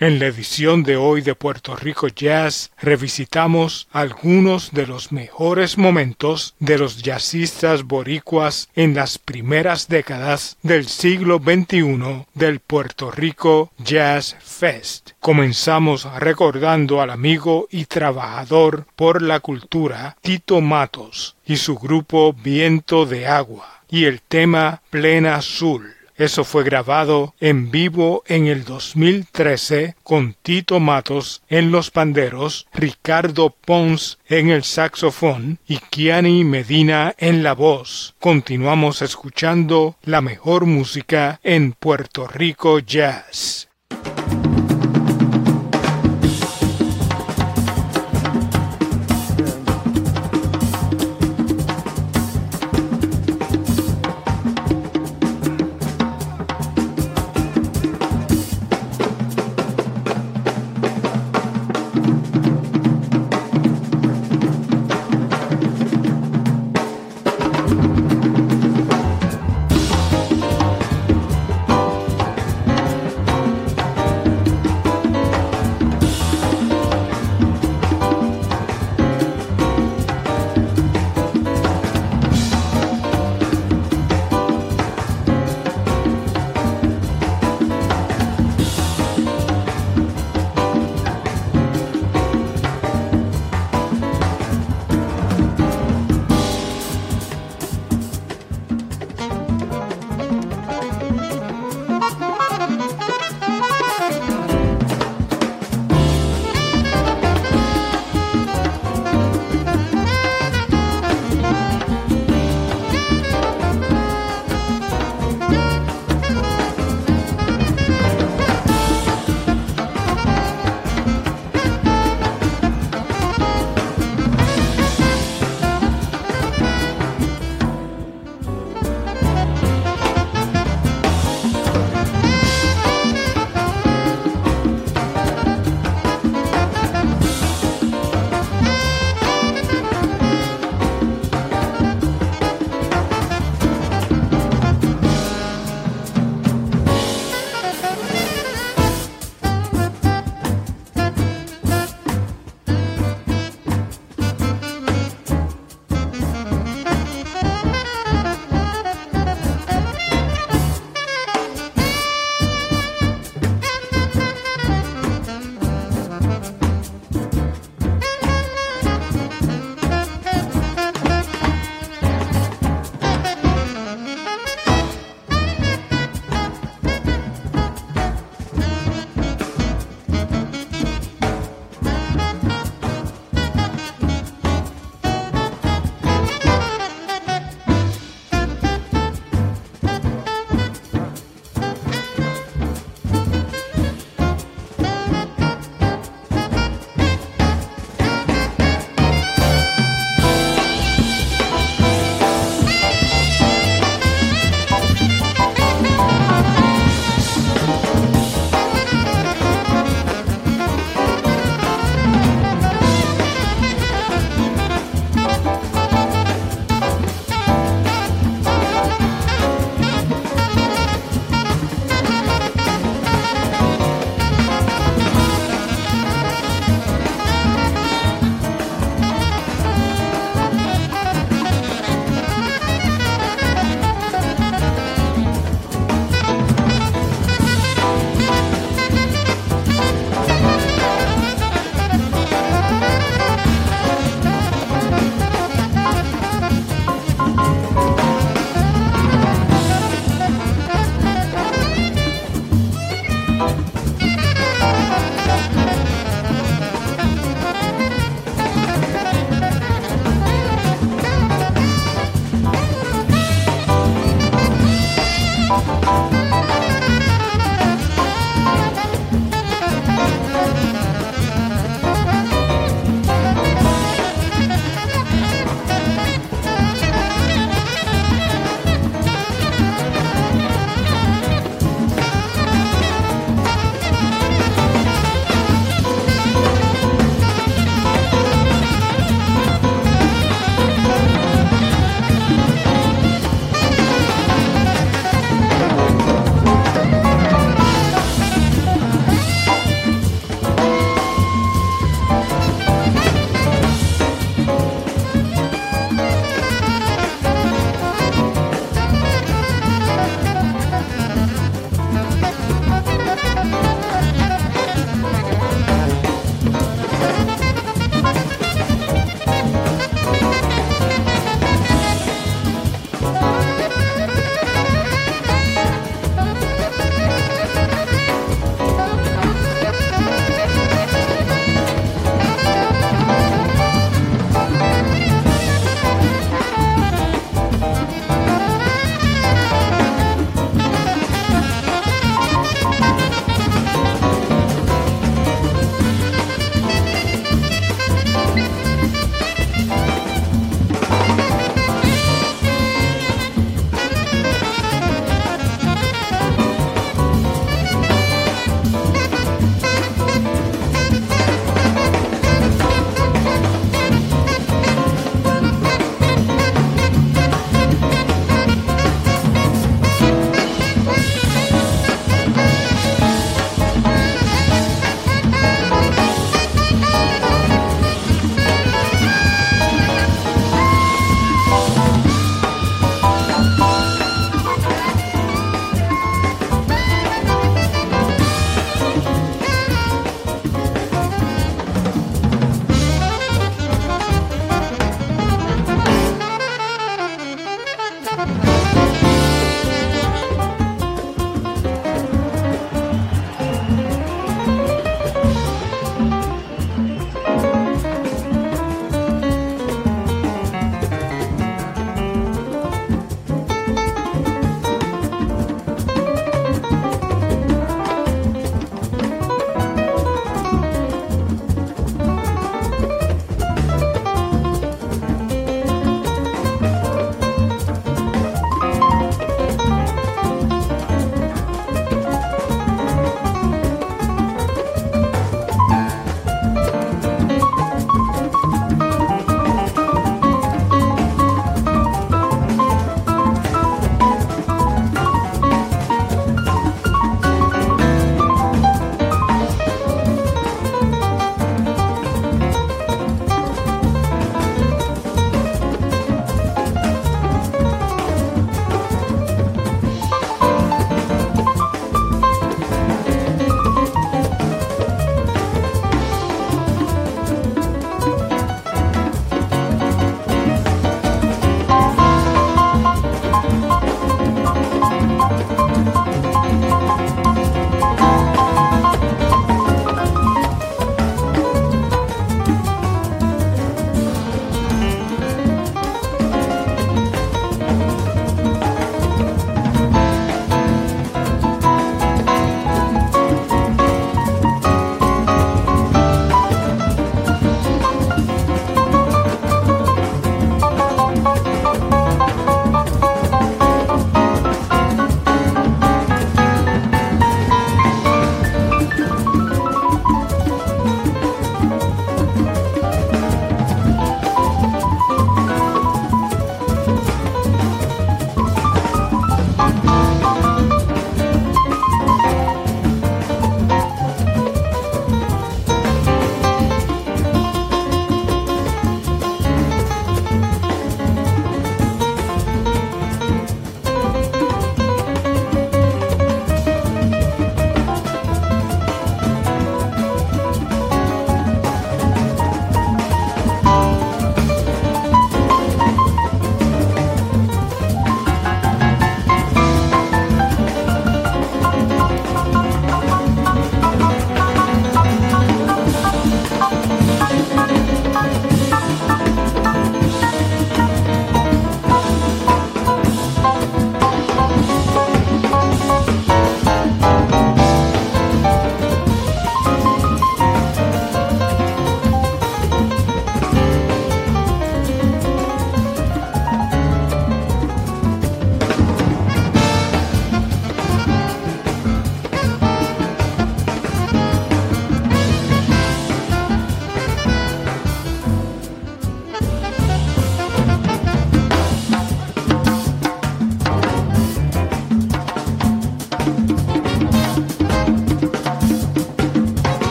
En la edición de hoy de Puerto Rico Jazz revisitamos algunos de los mejores momentos de los jazzistas boricuas en las primeras décadas del siglo XXI del Puerto Rico Jazz Fest. Comenzamos recordando al amigo y trabajador por la cultura Tito Matos y su grupo Viento de Agua y el tema Plena Azul. Eso fue grabado en vivo en el 2013 con Tito Matos en los panderos, Ricardo Pons en el saxofón y Kiani Medina en la voz. Continuamos escuchando la mejor música en Puerto Rico Jazz.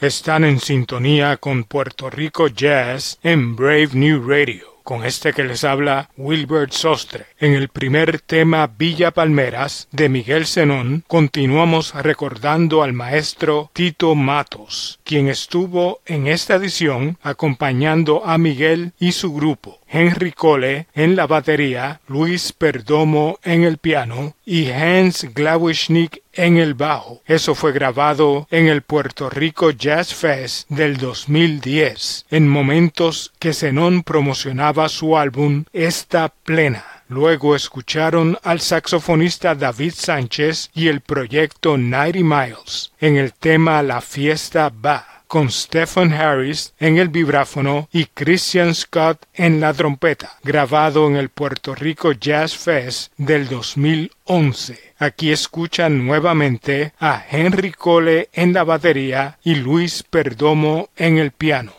Están en sintonía con Puerto Rico Jazz en Brave New Radio. Con este que les habla Wilbert Sostre. En el primer tema Villa Palmeras de Miguel Zenón continuamos recordando al maestro Tito Matos, quien estuvo en esta edición acompañando a Miguel y su grupo. Henry Cole en la batería, Luis Perdomo en el piano y Hans Glawischnik en el bajo. Eso fue grabado en el Puerto Rico Jazz Fest del 2010, en momentos que Zenón promocionaba su álbum Esta Plena. Luego escucharon al saxofonista David Sánchez y el proyecto Ninety Miles en el tema La fiesta va con Stephen Harris en el vibráfono y Christian Scott en la trompeta, grabado en el Puerto Rico Jazz Fest del 2011. Aquí escuchan nuevamente a Henry Cole en la batería y Luis Perdomo en el piano.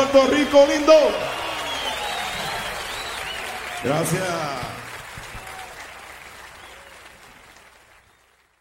Puerto Rico.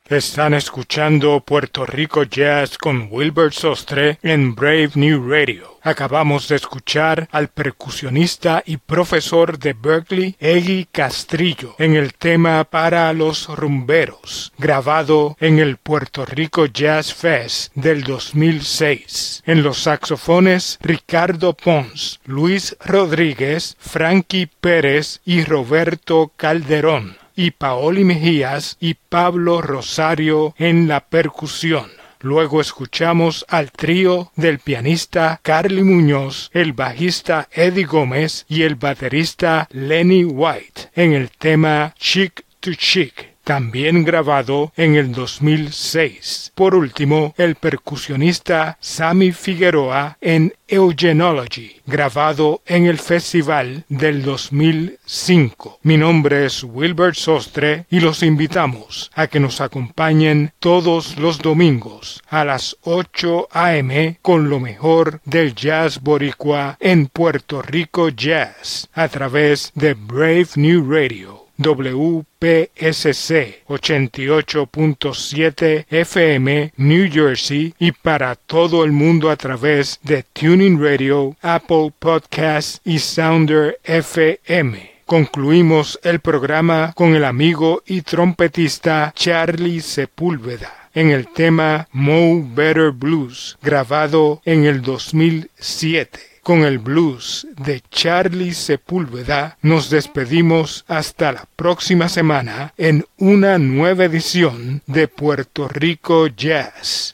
Están escuchando Puerto Rico Jazz con Wilbert Sostre en Brave New Radio. Acabamos de escuchar al percusionista y profesor de Berkeley, Eggy Castrillo, en el tema Para los Rumberos, grabado en el Puerto Rico Jazz Fest del 2006. En los saxofones, Ricardo Pons, Luis Rodríguez, Frankie Pérez y Roberto Calderón y Paoli Mejías y Pablo Rosario en la percusión. Luego escuchamos al trío del pianista Carly Muñoz, el bajista Eddie Gómez y el baterista Lenny White en el tema Chick to Chick también grabado en el 2006. Por último, el percusionista Sammy Figueroa en Eugenology, grabado en el festival del 2005. Mi nombre es Wilbert Sostre y los invitamos a que nos acompañen todos los domingos a las 8 a.m. con lo mejor del jazz boricua en Puerto Rico Jazz a través de Brave New Radio WPSC 88.7 FM New Jersey y para todo el mundo a través de Tuning Radio, Apple Podcasts y Sounder FM. Concluimos el programa con el amigo y trompetista Charlie Sepúlveda en el tema Mo Better Blues, grabado en el 2007 con el blues de Charlie Sepúlveda, nos despedimos hasta la próxima semana en una nueva edición de Puerto Rico Jazz.